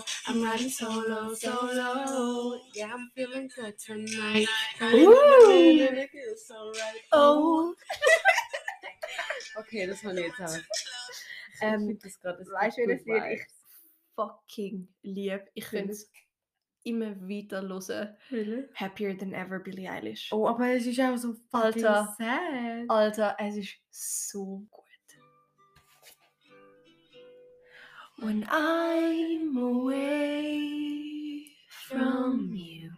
solo. I'm riding solo, solo. Yeah, I'm feeling good tonight. Ooh. It feels so right. Oh. Okay, das ich jetzt auch. Ähm, das gerade ein weißt du, welches Lied ich fucking lieb? Ich könnte es immer weiter hören. Really? Happier Than Ever, Billie Eilish. Oh, aber es ist auch so fucking Alter. sad. Alter, es ist so gut. When I'm away from you,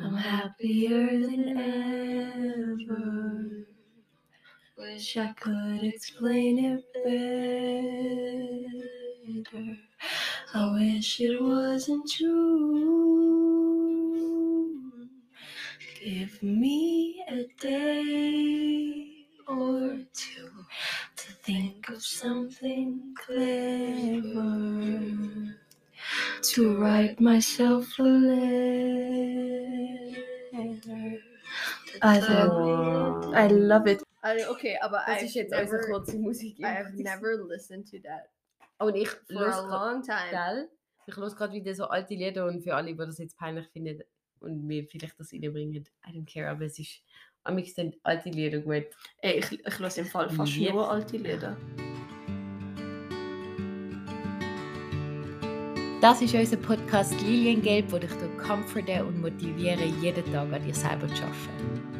I'm happier than ever. Wish I could explain it better. I wish it wasn't true. Give me a day or two to think of something clever to write myself a letter. I thought I love it. Also, okay, aber Das I've ist jetzt unsere never, kurze Musik. I have never listened to that Und ich for los a long time. Gell? Ich los gerade wieder so alte Lieder und für alle, die das jetzt peinlich finden und mir vielleicht das reinbringen, I don't care, aber es ist am sind alte Lieder gut. Ey, ich, ich höre im Fall fast Lied. nur alte Lieder. Das ist unser Podcast Liliengelb, wo dich durch comforten und motivieren, jeden Tag an dir selber zu arbeiten.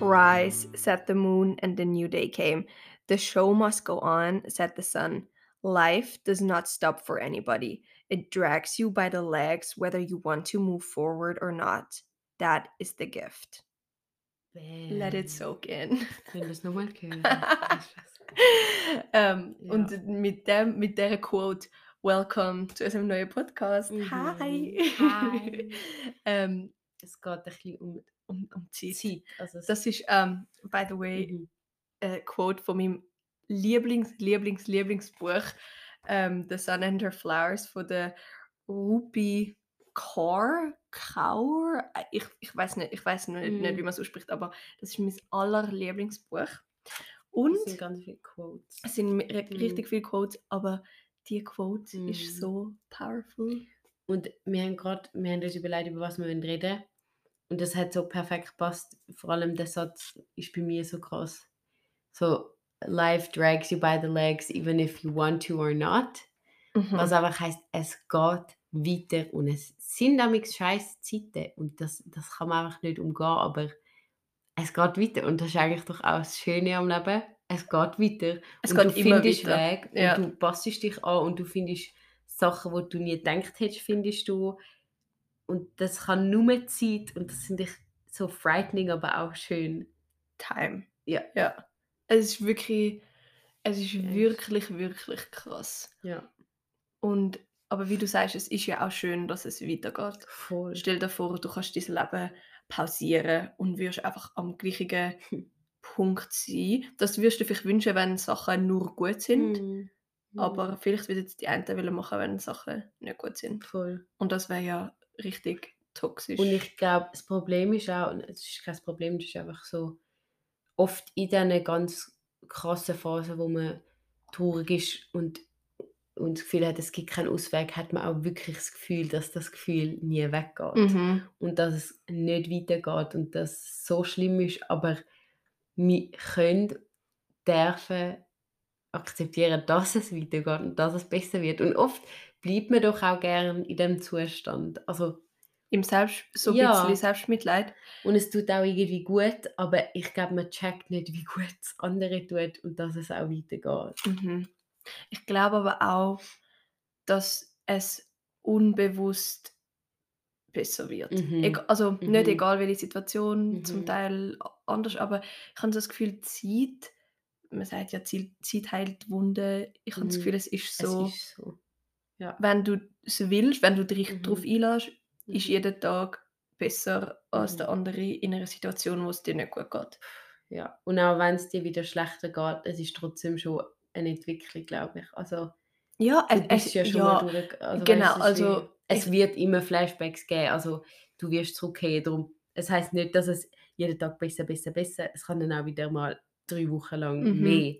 Rise, said the moon, and the new day came. The show must go on, said the sun. Life does not stop for anybody. It drags you by the legs whether you want to move forward or not. That is the gift. Let it soak in. Können wir das nochmal hören? ähm, Ja. Und mit, dem, mit der Quote, Welcome zu unserem neuen Podcast. Mhm. Hi. Hi. ähm, es geht ein bisschen um um, um Zeit. Zeit. Also Das ist, ähm, by the way, Mhm. eine Quote von meinem Lieblings, Lieblings, Lieblingsbuch, ähm, The Sun and Her Flowers von der Rupi Kaur. Kaur? Äh, Ich, ich weiß nicht, ich weiß nicht, nicht, Mhm. wie man es ausspricht, aber das ist mein allerlieblingsbuch. Und sind ganz viele Quotes. es sind Mhm. richtig viele Quotes, aber die Quote Mhm. ist so powerful. Und wir haben gerade, wir haben uns überlegt, über was wir wollen reden Und das hat so perfekt gepasst. Vor allem der Satz ist bei mir so krass. So, life drags you by the legs, even if you want to or not. Mhm. Was einfach heißt, es geht weiter und es sind damit scheiß Zeiten und das, das kann man einfach nicht umgehen, aber es geht weiter und das ist eigentlich doch auch das Schöne am Leben. Es geht weiter Es und geht du findest weiter. Weg Ja. und du passt dich an und du findest Sachen, die du nie gedacht hättest, findest du und das kann nur Zeit und das finde ich so frightening, aber auch schön. Time. Ja. Ja. Es ist wirklich, es ist Ja. wirklich, wirklich krass. Ja, Und, aber wie du sagst, es ist ja auch schön, dass es weitergeht. voll. Stell dir vor, du kannst dein Leben pausieren und wirst einfach am gleichen Punkt sein. Das wirst du vielleicht wünschen, wenn Sachen nur gut sind. Mhm. Aber vielleicht wird jetzt die einen wollen machen, wenn Sachen nicht gut sind. voll. Und das wäre ja richtig toxisch. Und ich glaube, das Problem ist auch, es ist kein Problem, das ist einfach so, oft in diesen ganz krassen Phasen, wo man traurig ist und, und das Gefühl hat, es gibt keinen Ausweg, hat man auch wirklich das Gefühl, dass das Gefühl nie weggeht. mhm. Und dass es nicht weitergeht und dass es so schlimm ist, aber wir können, dürfen akzeptieren, dass es weitergeht und dass es besser wird. Und oft bleibt man doch auch gern in dem Zustand. Also Im Selbst, so ein Ja. bisschen Selbstmitleid. Und es tut auch irgendwie gut, aber ich glaube, man checkt nicht, wie gut es andere tut und dass es auch weitergeht. Mhm. Ich glaube aber auch, dass es unbewusst besser wird. Mhm. Also nicht Mhm. egal welche Situation, Mhm. zum Teil a- anders, aber ich habe so das Gefühl, Zeit, man sagt ja, Zeit, heilt Wunden. Ich habe das Mhm. Gefühl, es ist so, Es ist so. wenn du es willst, wenn du dich Mhm. darauf einlässt, ist Mhm. jeder Tag besser als Mhm. der andere in einer Situation, wo es dir nicht gut geht. Ja. Und auch wenn es dir wieder schlechter geht, es ist trotzdem schon eine Entwicklung, glaube ich. Also Ja, du es, bist es, ja schon ja, mal durch. Also, genau, weißt, also wie, es ich- wird immer Flashbacks geben. Also du wirst zurückkehren. Darum, es heißt nicht, dass es jeden Tag besser, besser, besser. Es kann dann auch wieder mal drei Wochen lang Mhm. mehr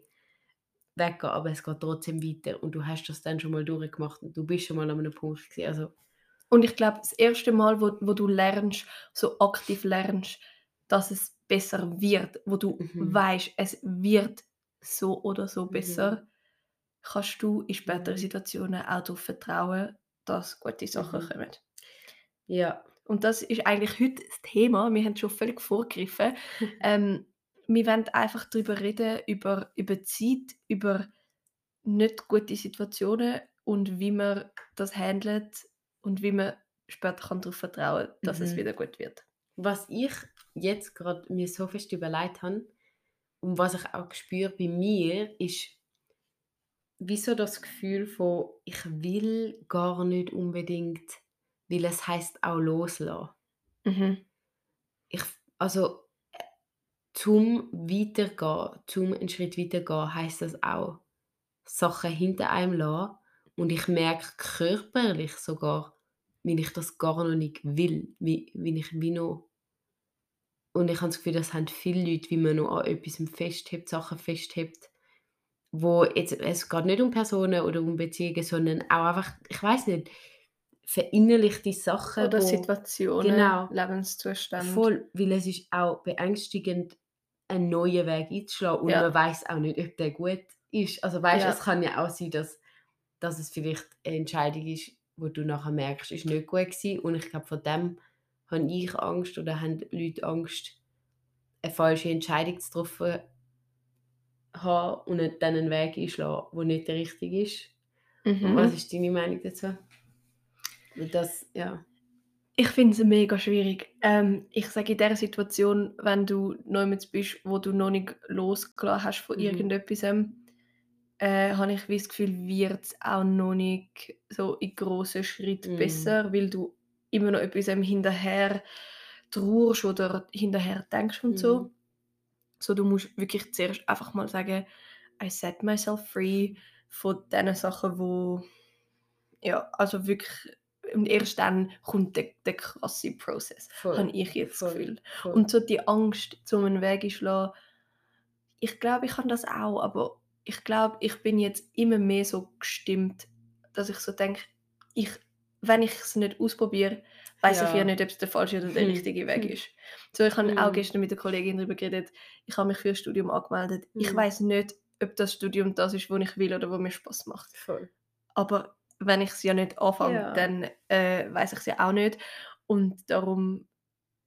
weggehen, aber es geht trotzdem weiter und du hast das dann schon mal durchgemacht und du bist schon mal an einem Punkt gewesen. Also, Und ich glaube, das erste Mal, wo, wo du lernst, so aktiv lernst, dass es besser wird, wo du Mhm. weißt, es wird so oder so Mhm. besser, kannst du in späteren Mhm. Situationen auch darauf vertrauen, dass gute Sachen Mhm. kommen. ja. Und das ist eigentlich heute das Thema. Wir haben schon völlig vorgegriffen. ähm, wir wollen einfach darüber reden, über, über Zeit, über nicht gute Situationen und wie man das handelt und wie man später kann darauf vertrauen kann, dass es Mhm. wieder gut wird. Was ich jetzt gerade mir so fest überlegt habe und was ich auch spüre bei mir, ist wieso das Gefühl von, ich will gar nicht unbedingt, weil es heißt auch loslassen. Mhm. Ich, also zum Weitergehen, zum einen Schritt weitergehen, heißt das auch Sachen hinter einem lassen und ich merke körperlich sogar, wie ich das gar noch nicht will, wie, wie ich wie noch und ich habe das Gefühl, das haben viele Leute, wie man noch an etwas festhebt, Sachen festhebt, wo jetzt, es geht nicht um Personen oder um Beziehungen, sondern auch einfach, ich weiß nicht, verinnerlichte Sachen, Oder wo, Situationen, genau. Lebenszustände. voll, weil es ist auch beängstigend, einen neuen Weg einzuschlagen und Ja. man weiß auch nicht, ob der gut ist. Also weißt, Ja. es kann ja auch sein, dass, dass es vielleicht eine Entscheidung ist, wo du nachher merkst, ist nicht gut gewesen. Und ich glaube, von dem habe ich Angst oder haben Leute Angst, eine falsche Entscheidung zu treffen haben und nicht dann einen Weg einschlagen, der nicht der richtige ist. Mhm. Was ist deine Meinung dazu? Das, ja. Ich finde es mega schwierig. Ähm, ich sage in dieser Situation, wenn du neu bist, wo du noch nicht losgelassen hast von Mhm. irgendetwas, äh, habe ich das Gefühl, wird es auch noch nicht so in grossen Schritten Mhm. besser, weil du immer noch etwas hinterher trauerst oder hinterher denkst und so. Mhm. So, du musst wirklich zuerst einfach mal sagen, I set myself free von diesen Sachen, wo ja, also wirklich und erst dann kommt der, der krasse Prozess, habe ich jetzt Voll. Gefühl. Voll. Und so die Angst, zu einem Weg einschlagen, ich glaube, ich kann das auch, aber ich glaube, ich bin jetzt immer mehr so gestimmt, dass ich so denke, ich, wenn ich es nicht ausprobiere, weiß ich Ja. ja nicht, ob es der falsche oder der Hm. richtige Weg Hm. ist. So, ich habe auch Hm. gestern mit der Kollegin darüber geredet, ich habe mich für ein Studium angemeldet. Ich Hm. weiß nicht, ob das Studium das ist, was ich will oder was mir Spaß macht. Voll. Aber wenn ich es ja nicht anfange, Ja. dann äh, weiß ich es ja auch nicht. Und darum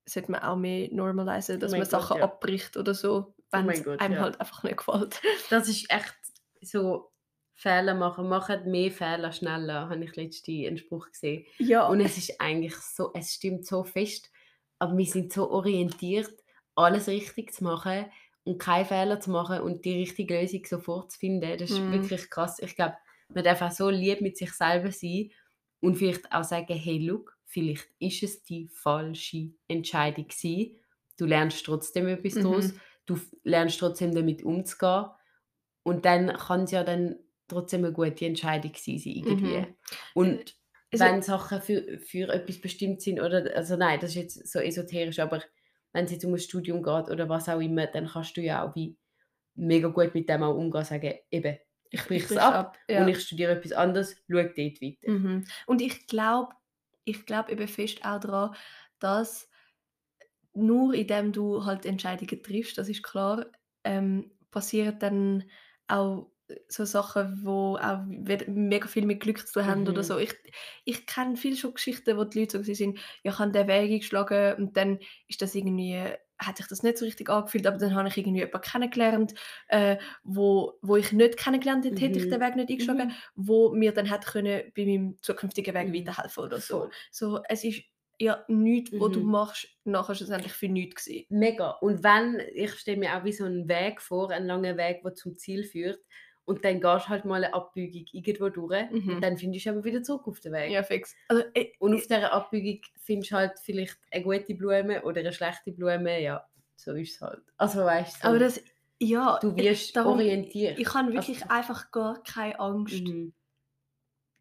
sollte man auch mehr normalisieren, dass mein man Sachen ja. abbricht oder so, wenn mein es Gott, einem ja. halt einfach nicht gefällt. Das ist echt so Fehler machen. Machen mehr Fehler schneller, habe ich letztens einen Spruch gesehen. Ja, Und es ist eigentlich so, es stimmt so fest, aber wir sind so orientiert, alles richtig zu machen und keine Fehler zu machen und die richtige Lösung sofort zu finden. Das ist Mhm. wirklich krass. Ich glaube, man darf auch so lieb mit sich selber sein und vielleicht auch sagen, hey, look, vielleicht ist es die falsche Entscheidung gewesen. Du lernst trotzdem etwas Mhm. daraus. Du lernst trotzdem damit umzugehen. Und dann kann es ja dann trotzdem eine gute Entscheidung sein, irgendwie. Mhm. Und Also- wenn Sachen für, für etwas bestimmt sind, oder, also nein, das ist jetzt so esoterisch, aber wenn es jetzt um ein Studium geht oder was auch immer, dann kannst du ja auch wie mega gut mit dem auch umgehen, sagen, eben, ich brich es brich's ab, ja. und ich studiere etwas anderes, schau dort weiter. Mhm. Und ich glaube, ich glaube eben fest auch daran, dass nur indem du halt Entscheidungen triffst, das ist klar, ähm, passieren dann auch so Sachen, wo auch mega viel mit Glück zu haben oder Mhm. so. Ich, ich kenne viele schon Geschichten, wo die Leute so sind, ja, ich habe den Weg eingeschlagen und dann ist das irgendwie, hat sich das nicht so richtig angefühlt, aber dann habe ich irgendwie jemanden kennengelernt, äh, wo, wo ich nicht kennengelernt hätte, hätte ich Mhm. den Weg nicht eingeschlagen, Mhm. wo mir dann hätte können bei meinem zukünftigen Weg Mhm. weiterhelfen oder so. So, es ist ja nichts, was du Mhm. machst, nachher schlussendlich für nichts gewesen. Mega. Und wenn, ich stelle mir auch wie so einen Weg vor, einen langen Weg, der zum Ziel führt, und dann gehst du halt mal eine Abbiegung irgendwo durch, Mhm. und dann findest du aber wieder zurück auf den Weg. Ja, fix. Also, äh, Und auf dieser Abbiegung findest du halt vielleicht eine gute Blume oder eine schlechte Blume, ja, so ist es halt. Also weißt du, aber das, ja, du wirst darum- orientiert. ich habe wirklich Also- einfach gar keine Angst, Mhm.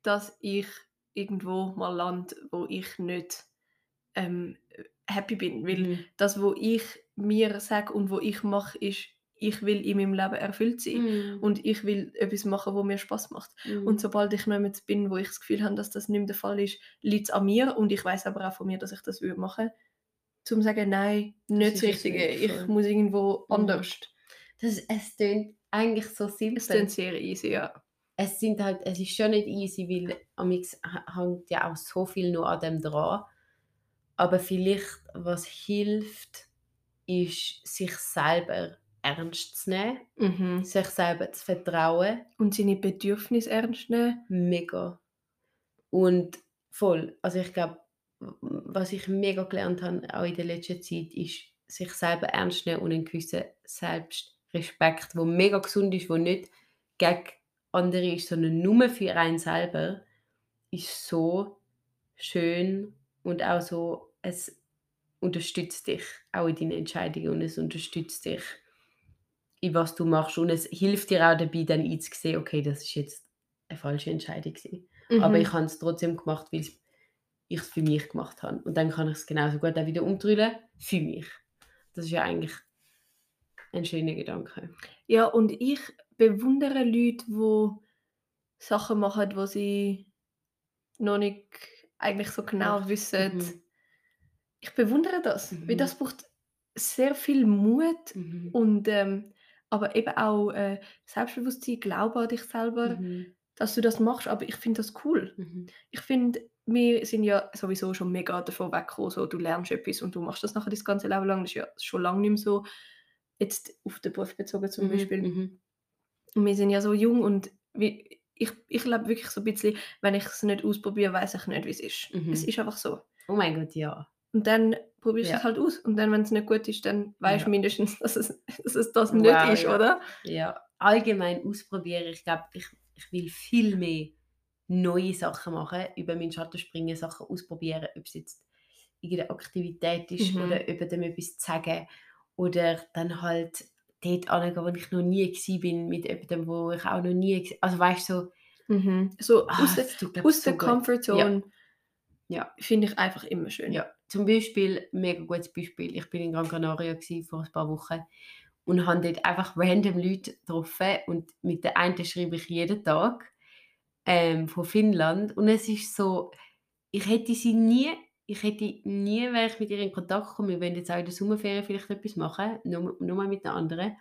dass ich irgendwo mal lande, wo ich nicht ähm, happy bin. Weil Mhm. das, wo ich mir sage und wo ich mache, ist, ich will in meinem Leben erfüllt sein Mhm. und ich will etwas machen, wo mir Spaß macht. Mhm. Und sobald ich noch bin, wo ich das Gefühl habe, dass das nicht mehr der Fall ist, liegt es an mir und ich weiß aber auch von mir, dass ich das würde machen zum sagen, nein, nicht das es Richtige, nicht ich voll. muss irgendwo Mhm. anders. das, es klingt eigentlich so simpel. Es ist sehr easy, ja. es sind halt, es ist schon nicht easy, weil amix hängt ja auch so viel nur an dem dran. Aber vielleicht, was hilft, ist, sich selber ernst zu nehmen, Mhm. sich selber zu vertrauen. Und seine Bedürfnisse ernst nehmen. Mega. Und voll. Also ich glaube, was ich mega gelernt habe, auch in der letzten Zeit, ist, sich selber ernst nehmen und einen gewissen Selbstrespekt, der mega gesund ist, der nicht gegen andere ist, sondern nur für einen selber, ist so schön und auch so, es unterstützt dich auch in deinen Entscheidungen und es unterstützt dich in was du machst und es hilft dir auch dabei, dann einzusehen, okay, das ist jetzt eine falsche Entscheidung gewesen. Aber Mhm. ich habe es trotzdem gemacht, weil ich es für mich gemacht habe. Und dann kann ich es genauso gut auch wieder umdrüllen für mich. Das ist ja eigentlich ein schöner Gedanke. Ja, und ich bewundere Leute, die Sachen machen, wo sie noch nicht eigentlich so genau Macht. wissen. Mhm. Ich bewundere das, weil Mhm. das braucht sehr viel Mut Mhm. und ähm, aber eben auch äh, Selbstbewusstsein, Glaube an dich selber, Mhm. dass du das machst. Aber ich finde das cool. Mhm. Ich finde, wir sind ja sowieso schon mega davon weggekommen, so, du lernst etwas und du machst das nachher das ganze Leben lang. Das ist ja schon lange nicht mehr so. Jetzt auf den Beruf bezogen zum Mhm. Beispiel. Mhm. Und wir sind ja so jung und wie, ich, ich glaube wirklich so ein bisschen, wenn ich es nicht ausprobiere, weiß ich nicht, wie es ist. Es ist einfach so. Oh mein Gott, ja. Und dann probierst du Ja. es halt aus. Und dann, wenn es nicht gut ist, dann weißt du Ja. mindestens, dass es, dass es das Wow, nicht ist, ja. oder? Ja, allgemein ausprobieren. Ich glaube, ich, ich will viel mehr neue Sachen machen, über meinen Schatten springen, Sachen ausprobieren, ob es jetzt irgendeine Aktivität ist Mhm. oder über dem etwas zu sagen oder dann halt dort angehen, wo ich noch nie bin, mit jemandem, wo ich auch noch nie also weißt du, so, Mhm. So ah, aus der, aus so der. Comfortzone Ja. finde ich einfach immer schön. Ja, zum Beispiel, mega gutes Beispiel, ich bin in Gran Canaria vor ein paar Wochen und habe dort einfach random Leute getroffen und mit der einen schreibe ich jeden Tag ähm, von Finnland und es ist so, ich hätte sie nie, ich hätte nie, wäre ich mit ihr in Kontakt gekommen, wir wollen jetzt auch in der Sommerferien vielleicht etwas machen, nur, nur mal mit einer anderen.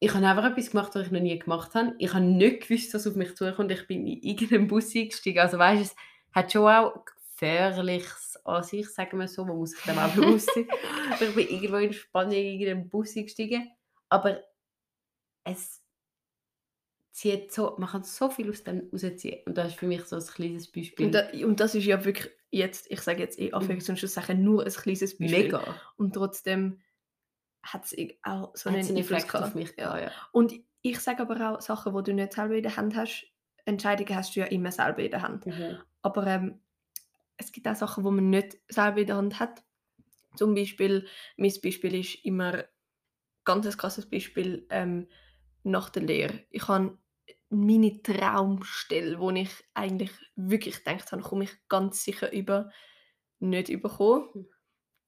Ich habe einfach etwas gemacht, was ich noch nie gemacht habe. Ich habe nicht gewusst, was auf mich zukommt. Ich bin in irgendeinen Bus eingestiegen. Also weißt du, es hat schon auch Gefährliches an sich, sagen wir so. Man muss sich dem auch bewusst sein. Ich bin irgendwo in Spanien in irgendeinen Bus eingestiegen. Aber es zieht so, man kann so viel aus dem rausziehen. Und das ist für mich so ein kleines Beispiel. Und, da, und das ist ja wirklich jetzt, ich sage jetzt in Anführungs- und Schlusszeichen, nur ein kleines Beispiel. Mega. Und trotzdem hat es auch so einen einen Effekt auf mich Ja. ja. Und ich sage aber auch Sachen, die du nicht selber in der Hand hast. Entscheidungen hast du ja immer selber in der Hand. Mhm. Aber ähm, es gibt auch Sachen, die man nicht selber in der Hand hat. Zum Beispiel, mein Beispiel ist immer ganz ein krasses Beispiel ähm, nach der Lehre. Ich habe meine Traumstelle, wo ich eigentlich wirklich gedacht habe, komme ich ganz sicher über, nicht überkommen. Hm.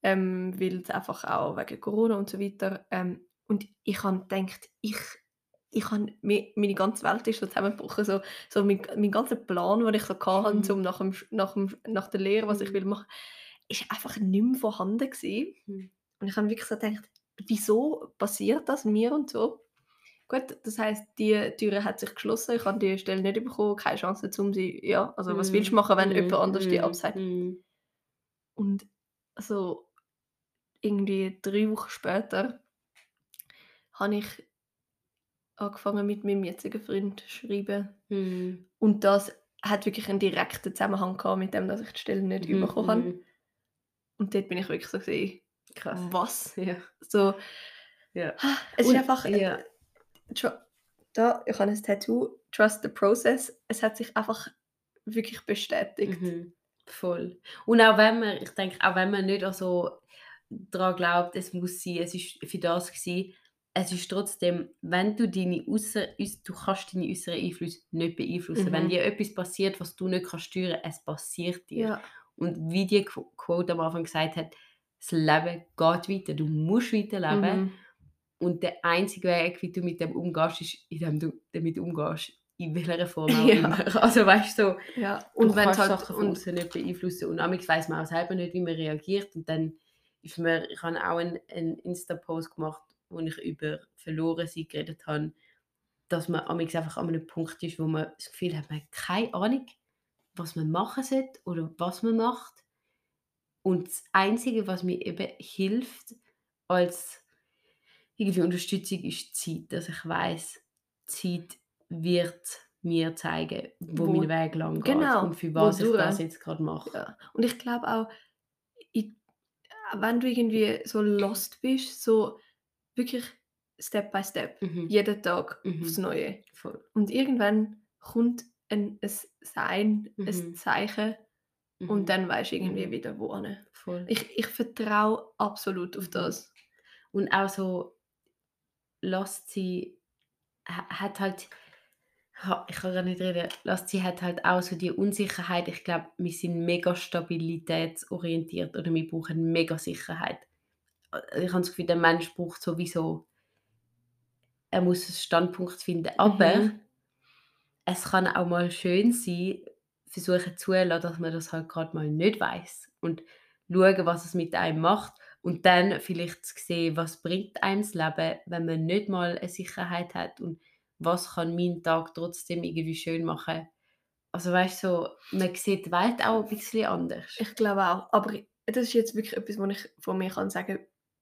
Ähm, weil es einfach auch wegen Corona und so weiter. Ähm, und ich habe gedacht, ich, ich habe, meine ganze Welt ist so zusammengebrochen. So, so mein, mein ganzer Plan, den ich so hatte, Mhm. um nach, dem, nach, dem, nach der Lehre, was ich Mhm. will machen, ist einfach nicht mehr vorhanden gewesen. Mhm. Und ich habe wirklich so gedacht, wieso passiert das mir und so? Gut, das heißt, die Türe hat sich geschlossen, ich habe die Stelle nicht bekommen, keine Chance, um sie, ja, also was willst du machen, wenn Mhm. jemand anders die Mhm. absagt? Mhm. Und also irgendwie drei Wochen später habe ich angefangen mit meinem jetzigen Freund zu schreiben. Mhm. Und das hat wirklich einen direkten Zusammenhang gehabt mit dem, dass ich die Stelle nicht Mhm. bekommen habe. Mhm. Und dort bin ich wirklich so gesehen, Krass. was? Ja. So, Ja. es Und- ist einfach, ja. Tru- da, ich habe ein Tattoo, Trust the Process. Es hat sich einfach wirklich bestätigt. Mhm. Voll. Und auch wenn man, ich denke, auch wenn man nicht so daran glaubt, es muss sein, es ist für das gewesen, es ist trotzdem, wenn du deine äuß- du kannst deine äußeren Einflüsse nicht beeinflussen. Wenn Mhm. dir etwas passiert, was du nicht kannst steuern, es passiert dir. Ja. Und wie die Qu- Quote am Anfang gesagt hat, das Leben geht weiter, du musst weiterleben. Mhm. Und der einzige Weg, wie du mit dem umgehst, ist, indem du damit umgehst. In welcher Form auch Ja. immer. Also weißt du, so, Ja, und wenn kannst halt außen nicht beeinflussen. Und amigs weiß man auch selber nicht, wie man reagiert. Und dann ist mir, ich habe auch einen, einen Insta-Post gemacht, wo ich über verloren sein geredet habe, dass man amigs einfach an einem Punkt ist, wo man das Gefühl hat, man hat keine Ahnung, was man machen sollte oder was man macht. Und das Einzige, was mir eben hilft als irgendwie Unterstützung, ist die Zeit. Dass ich weiß, Zeit wird mir zeigen, wo, Wo- mein Weg lang geht genau, und für was ich das jetzt gerade mache. ja. und ich glaube auch, ich, wenn du irgendwie so lost bist, so wirklich Step by Step, Mhm. jeden Tag Mhm. aufs Neue. Voll. Und irgendwann kommt ein, ein Sein, Mhm. ein Zeichen Mhm. und dann weißt du irgendwie Mhm. wieder wohin. Voll. Ich, ich vertraue absolut auf Mhm. das. Und auch so Lost sie hat halt ha- ich kann gar nicht reden Lost sie hat halt auch so die Unsicherheit ich glaube wir sind mega stabilitätsorientiert oder wir brauchen mega Sicherheit ich habe das Gefühl der Mensch braucht sowieso er muss einen Standpunkt finden aber Mhm. es kann auch mal schön sein versuchen zulassen dass man das halt gerade mal nicht weiß und schauen was es mit einem macht und dann vielleicht zu sehen, was bringt einem das Leben, wenn man nicht mal eine Sicherheit hat und was kann meinen Tag trotzdem irgendwie schön machen. Also weißt du, so, man sieht die Welt auch ein bisschen anders. Ich glaube auch. Aber das ist jetzt wirklich etwas, was ich von mir kann sagen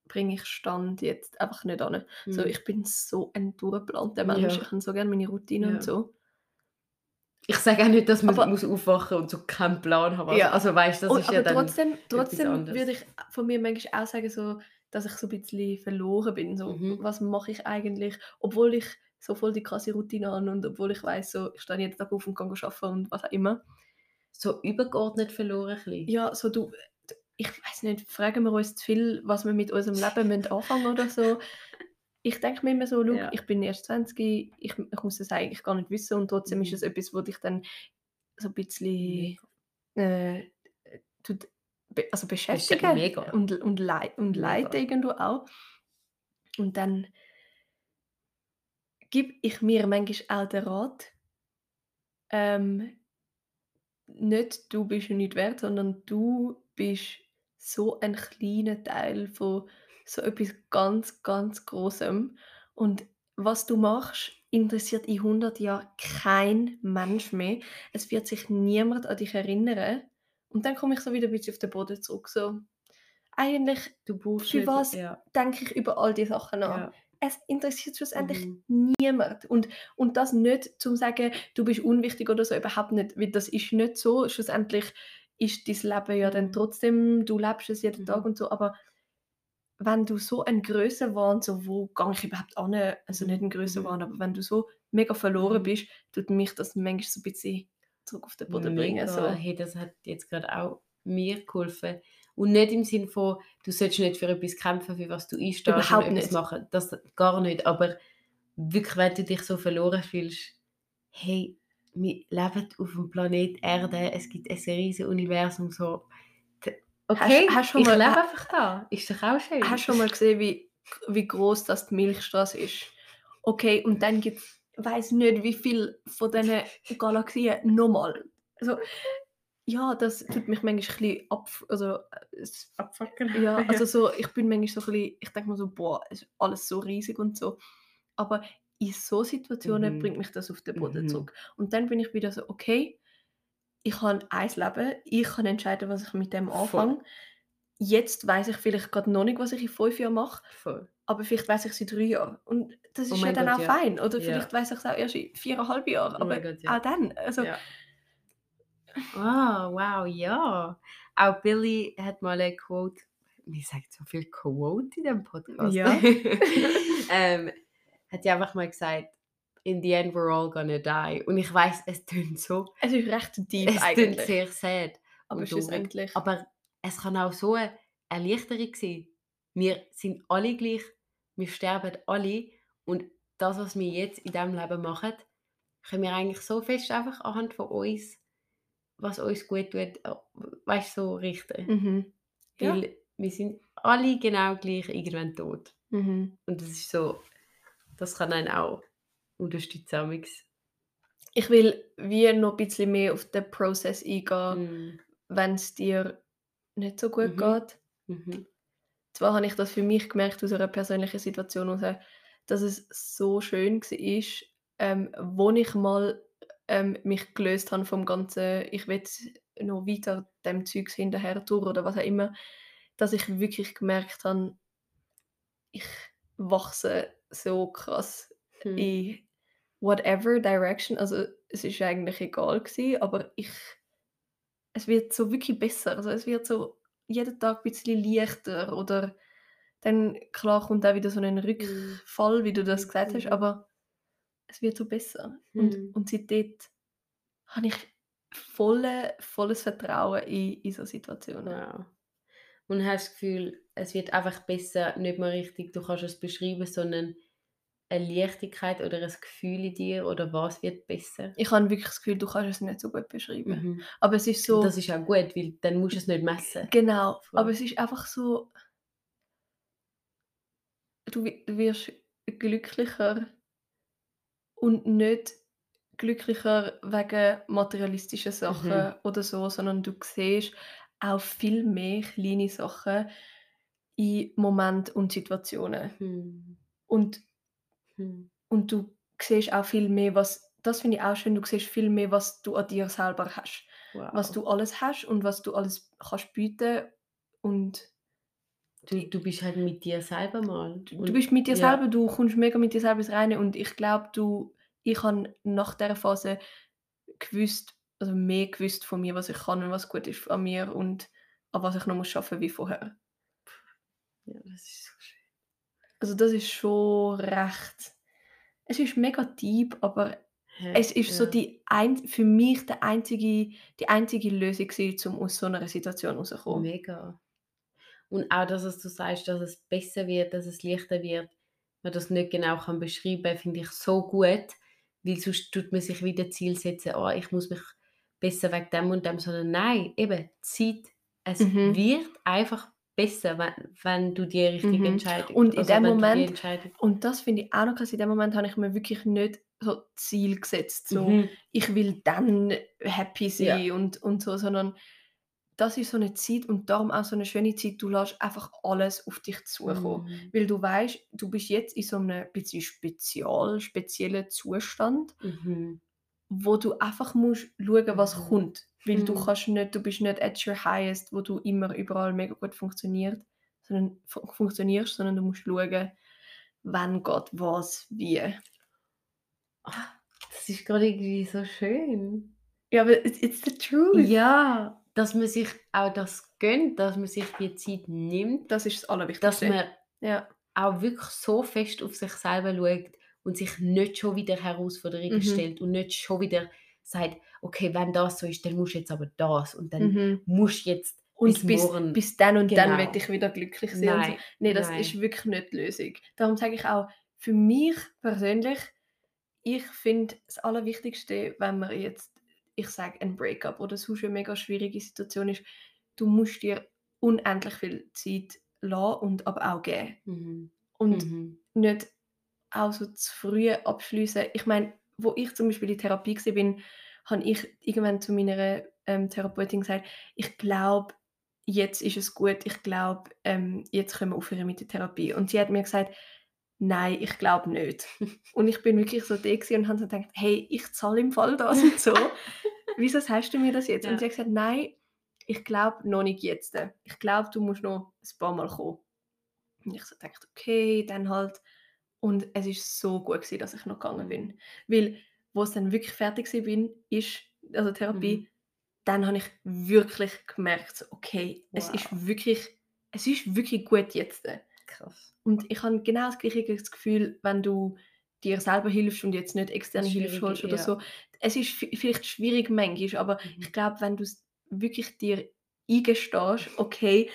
bringe ich Stand jetzt einfach nicht an. So, Mhm. ich bin so ein durchgeplanter Mensch. Ja. Ich habe so gerne meine Routine Ja. und so. ich sage auch nicht, dass man Aber- muss aufwachen und so keinen Plan haben. Ja. Also weißt du, das Und, ist aber ja dann... trotzdem, trotzdem würde ich von mir manchmal auch sagen, so, dass ich so ein bisschen verloren bin. So, Mhm. Was mache ich eigentlich, obwohl ich so voll die krasse Routine habe und obwohl ich weiß, so, ich stehe jeden Tag auf und kann arbeiten und was auch immer. so übergeordnet verloren ein bisschen. Ja, so du, ich weiß nicht, fragen wir uns zu viel, was wir mit unserem Leben müssen anfangen oder so. Ich denke mir immer so, schau, Ja. ich bin erst 20, ich, ich muss das eigentlich gar nicht wissen und trotzdem ist Mhm. es etwas, wo dich dann so ein bisschen äh, tut, also beschäftigen mega. und, und, lei und leiten irgendwo auch. Und dann gebe ich mir manchmal auch den Rat, ähm, nicht du bist nicht wert, sondern du bist so ein kleiner Teil von so etwas ganz, ganz Großem. Und was du machst, interessiert in 100 Jahren kein Mensch mehr. Es wird sich niemand an dich erinnern. Und dann komme ich so wieder ein bisschen auf den Boden zurück. So, eigentlich Du brauchst Für was? Ja. denke ich über all die Sachen nach. Ja. Es interessiert schlussendlich Mhm. niemand. Und, und das nicht zum sagen, du bist unwichtig oder so, überhaupt nicht. Weil das ist nicht so. Schlussendlich ist dein Leben ja dann Mhm. trotzdem, du lebst es jeden Mhm. Tag und so, aber wenn du so ein Grössenwahn, so wo gehe ich überhaupt an, also Mhm. nicht ein Grössenwahn, aber wenn du so mega verloren Mhm. bist, tut mich das manchmal so ein bisschen zurück auf den Boden bringen. Mega. So. Hey, das hat jetzt gerade auch mir geholfen. Und nicht im Sinn von, du sollst nicht für etwas kämpfen, für was du einstehst Überhaupt und etwas nicht. machen. Das gar nicht. Aber wirklich, wenn du dich so verloren fühlst, hey, wir leben auf dem Planet Erde, es gibt ein riesiges Universum, so. Okay, hast schon ich mal- lebe ha- einfach da. Ist doch auch schön. Hast du schon mal gesehen, wie, wie groß das die Milchstraße ist? Okay, und dann gibt es, weiß nicht, wie viel von diesen Galaxien nochmal. Also, ja, das tut mich manchmal ein bisschen ab. Also, äh, es, Abfucken. ja, also so, ich bin manchmal so ein bisschen, ich denke mir so, boah, ist alles so riesig und so. Aber in so Situationen Mhm. bringt mich das auf den Boden Mhm. zurück. Und dann bin ich wieder so, okay, ich habe ein Leben, ich kann entscheiden, was ich mit dem Voll. anfange. Jetzt weiß ich vielleicht gerade noch nicht, was ich in fünf Jahren mache, Voll. aber vielleicht weiß ich es in drei Jahren. Und das Oh ist ja mein dann Gott, auch ja. fein. Oder Ja. vielleicht weiß ich es auch erst in viereinhalb Jahren. Oh Aber mein Gott, ja. auch dann. Also, Ja. Ah, wow, ja. Auch Billy hat mal eine Quote, wie sagt so viel Quote in dem Podcast? Ja. ähm, hat ja einfach mal gesagt, in the end we're all gonna die. Und ich weiß, es tönt so, es ist recht deep es tönt eigentlich. sehr sad. aber schlussendlich. Aber es kann auch so eine Erleichterung sein. Wir sind alle gleich, wir sterben alle und das, was wir jetzt in diesem Leben machen, können wir eigentlich so fest einfach anhand von uns, was uns gut tut, äh, weißt du, so richten. Mhm. Ja. Weil wir sind alle genau gleich irgendwann tot. Mhm. Und das ist so, das kann einen auch unterstützen. Ich will wie noch ein bisschen mehr auf den Prozess eingehen, Mm, wenn es dir nicht so gut Mhm. geht. mhm. Zwar habe ich das für mich gemerkt aus einer persönlichen Situation heraus, dass es so schön war, ähm, wo ich mal ähm, mich gelöst habe vom ganzen, ich will noch weiter dem Zeugs hinterher tun oder was auch immer, dass ich wirklich gemerkt habe, ich wachse so krass Hm. in whatever direction. Also es ist eigentlich egal gewesen, aber ich, es wird so wirklich besser. Also es wird so jeden Tag ein bisschen leichter oder dann klar kommt auch wieder so ein Rückfall, wie du das gesagt hast, aber es wird so besser. Mhm. Und, und seitdem habe ich volle, volles Vertrauen in, in so Situationen. Wow. Und hast das Gefühl, es wird einfach besser, nicht mehr richtig, du kannst es beschreiben, sondern eine Leichtigkeit oder ein Gefühl in dir oder was wird besser? Ich habe wirklich das Gefühl, du kannst es nicht so gut beschreiben. Mhm. Aber es ist so... Das ist auch gut, weil dann musst du es nicht messen. Genau, aber es ist einfach so, du, du wirst glücklicher und nicht glücklicher wegen materialistischen Sachen Mhm. oder so, sondern du siehst auch viel mehr kleine Sachen in Momenten und Situationen. Hm. Und, Hm. und du siehst auch viel mehr, was, das finde ich auch schön, du siehst viel mehr, was du an dir selber hast. Wow. Was du alles hast und was du alles kannst bieten und du, du bist halt mit dir selber mal. du Und- bist mit dir ja. selber, du kommst mega mit dir selber ins Reine und ich glaube, du, ich habe nach dieser Phase gewusst, also mehr gewusst von mir, was ich kann und was gut ist an mir und an was ich noch muss schaffen wie vorher. Ja, das ist so schön. Also das ist schon recht, es ist mega deep, aber Hä? es ist so Ja. die ein, für mich der einzige, die einzige Lösung gewesen, um aus so einer Situation rauszukommen. Mega. Und auch, dass es du sagst, dass es besser wird, dass es leichter wird, man das nicht genau kann beschreiben, finde ich so gut, weil sonst tut man sich wieder Ziel setzen, oh, ich muss mich besser wegen dem und dem, sondern nein, eben, Zeit, es Mhm. wird einfach besser, wenn, wenn du die richtige Mhm. Entscheidung Und in also dem Moment- Und das finde ich auch noch krass, in dem Moment habe ich mir wirklich nicht so Ziel gesetzt, so Mhm. ich will dann happy sein und, und so, sondern das ist so eine Zeit und darum auch so eine schöne Zeit, du lässt einfach alles auf dich zukommen. Mhm. Weil du weißt, du bist jetzt in so einem bisschen spezial, speziellen Zustand, Mhm. Wo du einfach musst schauen, was Mhm. kommt. Weil du Mhm. kannst nicht, du bist nicht at your highest, wo du immer überall mega gut funktioniert, sondern fu- funktionierst, sondern du musst schauen, wann geht was, wie. Das ist gerade irgendwie so schön. Ja, aber it's, the truth. Ja, dass man sich auch das gönnt, dass man sich die Zeit nimmt, Das ist das dass Allerwichtigste. man ja. auch wirklich so fest auf sich selber schaut und sich nicht schon wieder Herausforderungen Mhm. stellt und nicht schon wieder sagt, okay, wenn das so ist, dann musst du jetzt aber das und dann Mhm. musst du jetzt Und bis bis, morgen. bis dann und dann Genau. will ich wieder glücklich sein. und so. Nein, Nee, das nein. ist wirklich nicht die Lösung. Darum sage ich auch, für mich persönlich, ich finde das Allerwichtigste, wenn man jetzt, ich sage, ein Breakup oder sonst eine mega schwierige Situation ist, du musst dir unendlich viel Zeit lassen und aber auch geben. Mhm. Und Mhm. nicht auch so zu früh abschließen. Ich meine, wo ich zum Beispiel in Therapie war, bin, habe ich irgendwann zu meiner ähm, Therapeutin gesagt, ich glaube, jetzt ist es gut, ich glaube, ähm, jetzt können wir aufhören mit der Therapie. Und sie hat mir gesagt, nein, ich glaube nicht. Und ich bin wirklich so da und habe so gedacht, hey, ich zahle im Fall das und so. Wieso sagst du mir das jetzt? Ja. Und sie hat gesagt, nein, ich glaube noch nicht jetzt. Ich glaube, du musst noch ein paar Mal kommen. Und ich so dachte, okay, dann halt. Und es ist so gut gewesen, dass ich noch gegangen bin. Weil, wo es dann wirklich fertig war, ist, also Therapie, Mhm. dann habe ich wirklich gemerkt, okay, es Wow. ist wirklich, es ist wirklich gut jetzt. Krass. Und ich habe genau das gleiche Gefühl, wenn du dir selber hilfst und jetzt nicht externe Hilfe holst oder ja. so. Es ist vi- vielleicht schwierig manchmal, aber Mhm. ich glaube, wenn du es wirklich dir eingestehst, okay,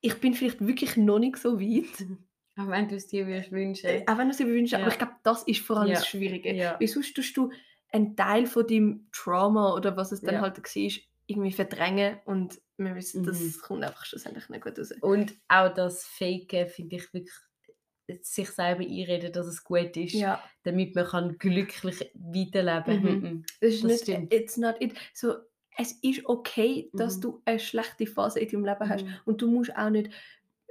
ich bin vielleicht wirklich noch nicht so weit, Auch wenn du es dir wünschen. auch wenn du es dir wünschst, aber Ja. ich glaube, das ist vor allem Ja. das Schwierige. Ja. Weil sonst tust du einen Teil von deinem Trauma oder was es dann Ja. halt war, irgendwie verdrängen und wir wissen, Mhm. das kommt einfach schlussendlich nicht gut raus. Und auch das Faken finde ich wirklich sich selber einreden, dass es gut ist, Ja. damit man kann glücklich weiterleben Mhm. kann. Das ist Das nicht, stimmt. it's not it. So, es ist okay, dass Mhm. du eine schlechte Phase in deinem Leben hast. Mhm. Und du musst auch nicht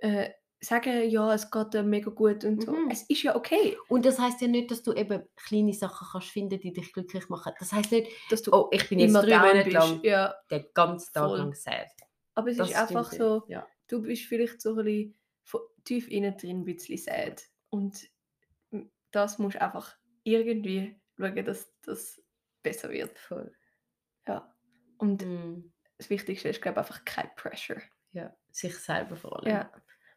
äh, sagen, ja, es geht dir mega gut und so. Mhm. Es ist ja okay, Und das heißt ja nicht, dass du eben kleine Sachen kannst finden, die dich glücklich machen. Das heißt nicht, dass du oh, ich bin jetzt immer drei Monate lang Ja, den ganzen Tag Voll. lang sad. aber es Das ist einfach so. Ja. du bist vielleicht so ein bisschen von tief innen drin ein bisschen sad. Und das musst du einfach irgendwie schauen, dass das besser wird. Voll. Ja. Und Mhm. das Wichtigste ist, glaube ich, einfach kein Pressure. ja. Sich selber vor allem. Ja.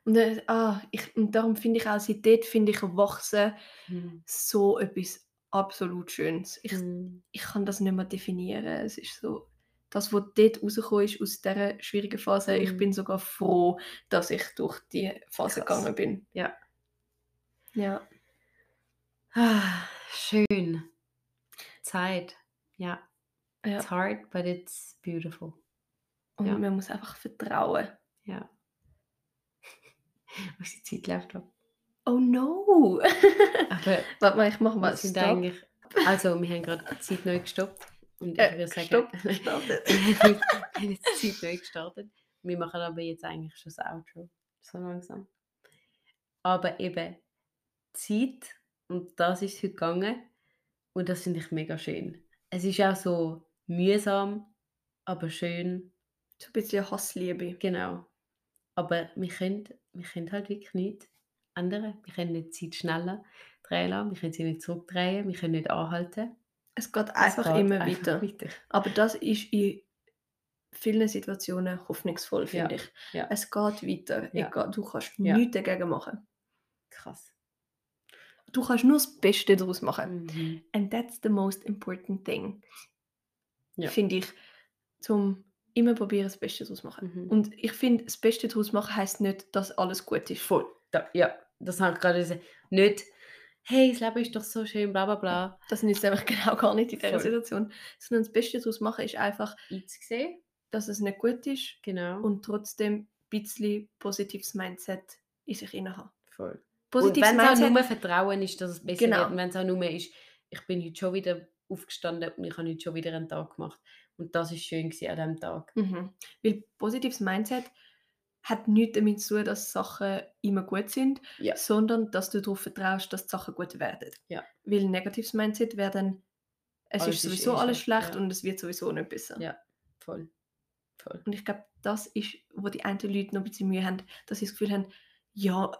Und, äh, ah, ich, und darum finde ich auch, seitdem finde ich Erwachsen Mhm. so etwas absolut Schönes. Ich, Mhm. ich kann das nicht mehr definieren. Es ist so, das, was dort rausgekommen ist aus dieser schwierigen Phase, ich Mhm. bin sogar froh, dass ich durch die Phase Krass. gegangen bin. Ja. Ja. Ah, schön. Zeit. Ja. ja. It's hard, but it's beautiful. Und ja. man muss einfach vertrauen. Ja. Unsere Zeit läuft ab. Oh no! Aber Warte mal, ich mache wir mal sind eigentlich... Also, wir haben gerade die Zeit neu gestoppt. Und ich Äh, würde sagen... Stopp, gestartet. wir haben jetzt die Zeit neu gestartet. Wir machen aber jetzt eigentlich schon das Outro. So langsam. Aber eben, Zeit, und das ist heute gegangen. Und das finde ich mega schön. Es ist auch so mühsam, aber schön. So ein bisschen Hassliebe. Genau. Aber wir können, wir können halt wirklich nichts ändern. Wir können nicht die Zeit schneller drehen lassen. Wir können sie nicht zurückdrehen. Wir können nicht anhalten. Es geht Es einfach geht immer einfach weiter. weiter. Aber das ist in vielen Situationen hoffnungsvoll, finde Ja, ich. ja. Es geht weiter. Ja. Egal, du kannst nichts dagegen machen. Krass. Du kannst nur das Beste daraus machen. Mhm. And that's the most important thing. Finde ich. Zum immer probieren, das Beste daraus machen. Mhm. Und ich finde, das Beste daraus machen heisst nicht, dass alles gut ist. Voll. Da, ja, das habe ich gerade gesagt. Nicht, hey, das Leben ist doch so schön, bla bla bla. Das ist nämlich genau gar nicht in dieser Voll. Situation. Sondern das Beste daraus machen ist einfach, Einzusehen. dass es nicht gut ist Genau. und trotzdem ein bisschen positives Mindset in sich haben. voll. Und Positives wenn es auch nur Vertrauen ist, dass es besser Genau. wird. Und wenn es auch nur ist, ich bin heute schon wieder aufgestanden und ich habe heute schon wieder einen Tag gemacht. Und das ist schön an diesem Tag. Mhm. Weil positives Mindset hat nichts damit zu tun, dass Sachen immer gut sind, Ja. sondern dass du darauf vertraust, dass die Sachen gut werden. Ja. Weil negatives Mindset wäre dann, es Alles ist ist sowieso eh alles schlecht, schlecht ja. und es wird sowieso nicht besser. Ja. Voll. Voll. Und ich glaube, das ist, wo die einen Leute noch ein bisschen Mühe haben, dass sie das Gefühl haben, ja,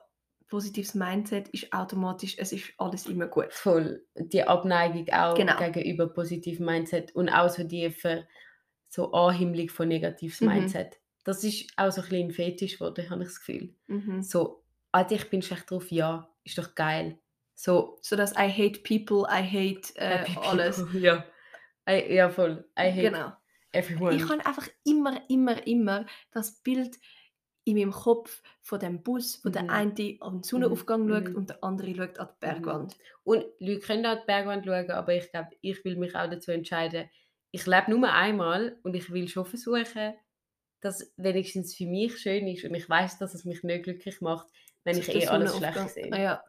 positives Mindset ist automatisch, es ist alles immer gut. Voll. Die Abneigung auch Genau. gegenüber positivem Mindset und auch so die Ver so Anhimmlung von negatives Mhm. Mindset. Das ist auch so ein bisschen ein Fetisch geworden, habe ich das Gefühl. Mhm. So, Alter, ich bin schlecht drauf, ja, ist doch geil. So, So dass I hate people, I hate äh, alles. Ja. I, ja, voll. I hate Genau. everyone. Ich habe einfach immer, immer, immer das Bild in meinem Kopf von dem Bus, wo der Mhm. eine an den Sonnenaufgang Mhm, schaut mhm. und der andere schaut an die Bergwand. Und Leute können auch die Bergwand schauen, aber ich glaube, ich will mich auch dazu entscheiden, ich lebe nur einmal und ich will schon versuchen, dass wenigstens für mich schön ist und ich weiß, dass es mich nicht glücklich macht, wenn ich Der eh alles schlecht sehe. Ah, ja.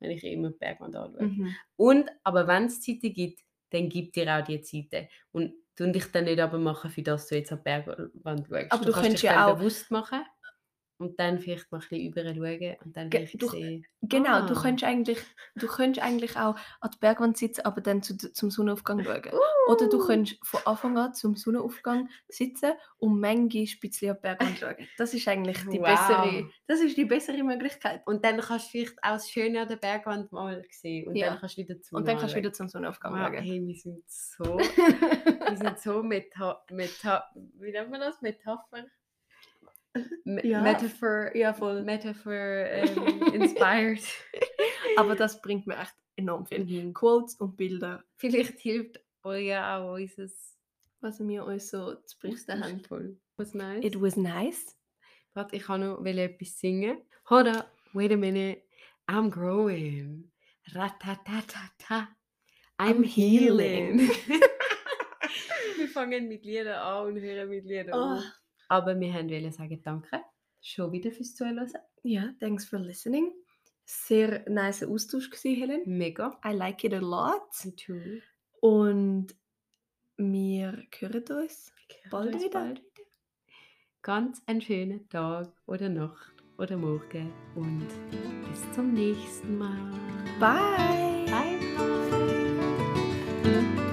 Wenn ich eh immer die Bergwand anschaue. Mhm. Und, aber wenn es Zeiten gibt, dann gibt dir auch die Zeiten. Und du dich dann nicht aber machen, für das du jetzt an die Bergwand schaust. Aber du kannst könntest dich ja auch- bewusst machen und dann vielleicht mal ein bisschen über schauen und dann vielleicht du- sehen, Genau, du Ah. könntest eigentlich, du könntest eigentlich auch an der Bergwand sitzen, aber dann zu, zum Sonnenaufgang schauen. Oder du Uh. könntest von Anfang an zum Sonnenaufgang sitzen und manchmal ein bisschen an die Bergwand schauen. Das ist eigentlich die Wow. bessere, das ist die bessere Möglichkeit. Und dann kannst du vielleicht auch das Schöne an der Bergwand mal sehen. Und Ja. dann kannst du wieder zum Und dann kannst du wieder zum Sonnenaufgang wow, schauen. hey, wir sind so, wir sind so meta, meta, wie nennt man das? Metapher? Ja. Metaphor, Ja, voll. Metaphor ähm, inspired. Aber das bringt mir echt enorm viel. Mhm. Quotes und Bilder, Vielleicht hilft euch ja auch unser was wir uns so zu berichten haben. voll. Was nice. It was nice. Warte, ich kann noch etwas singen. Hold up, wait a minute. I'm growing. Ratatatata. I'm I'm healing. healing. wir fangen mit Liedern an und hören mit Liedern Oh. auf. Aber wir haben wollen sagen, danke. Schon wieder fürs Zuhören. Ja, thanks for listening. Sehr nice Austausch gewesen, Helen. Mega. I like it a lot. Natürlich. Und wir hören uns. Bald Uns wieder. bald wieder. Ganz einen schönen Tag oder Nacht oder Morgen und bis zum nächsten Mal. Bye. Bye. bye.